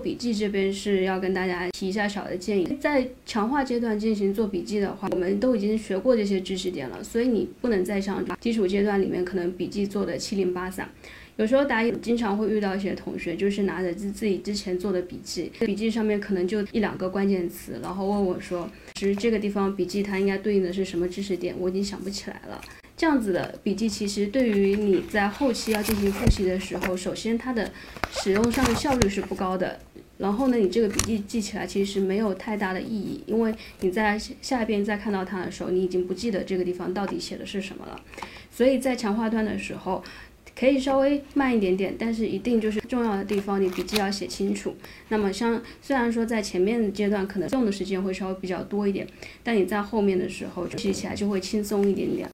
笔记这边是要跟大家提一下小的建议，在强化阶段进行做笔记的话，我们都已经学过这些知识点了，所以你不能再像基础阶段里面可能笔记做的七零八散。有时候打野经常会遇到一些同学，就是拿着自自己之前做的笔记，笔记上面可能就一两个关键词，然后问我说，其实这个地方笔记它应该对应的是什么知识点，我已经想不起来了。这样子的笔记其实对于你在后期要进行复习的时候，首先它的使用上的效率是不高的，然后呢，你这个笔记记起来其实没有太大的意义，因为你在下一遍再看到它的时候，你已经不记得这个地方到底写的是什么了。所以在强化段的时候。可以稍微慢一点点，但是一定就是重要的地方，你笔记要写清楚。那么像虽然说在前面阶段可能用的时间会稍微比较多一点，但你在后面的时候记起来就会轻松一点点。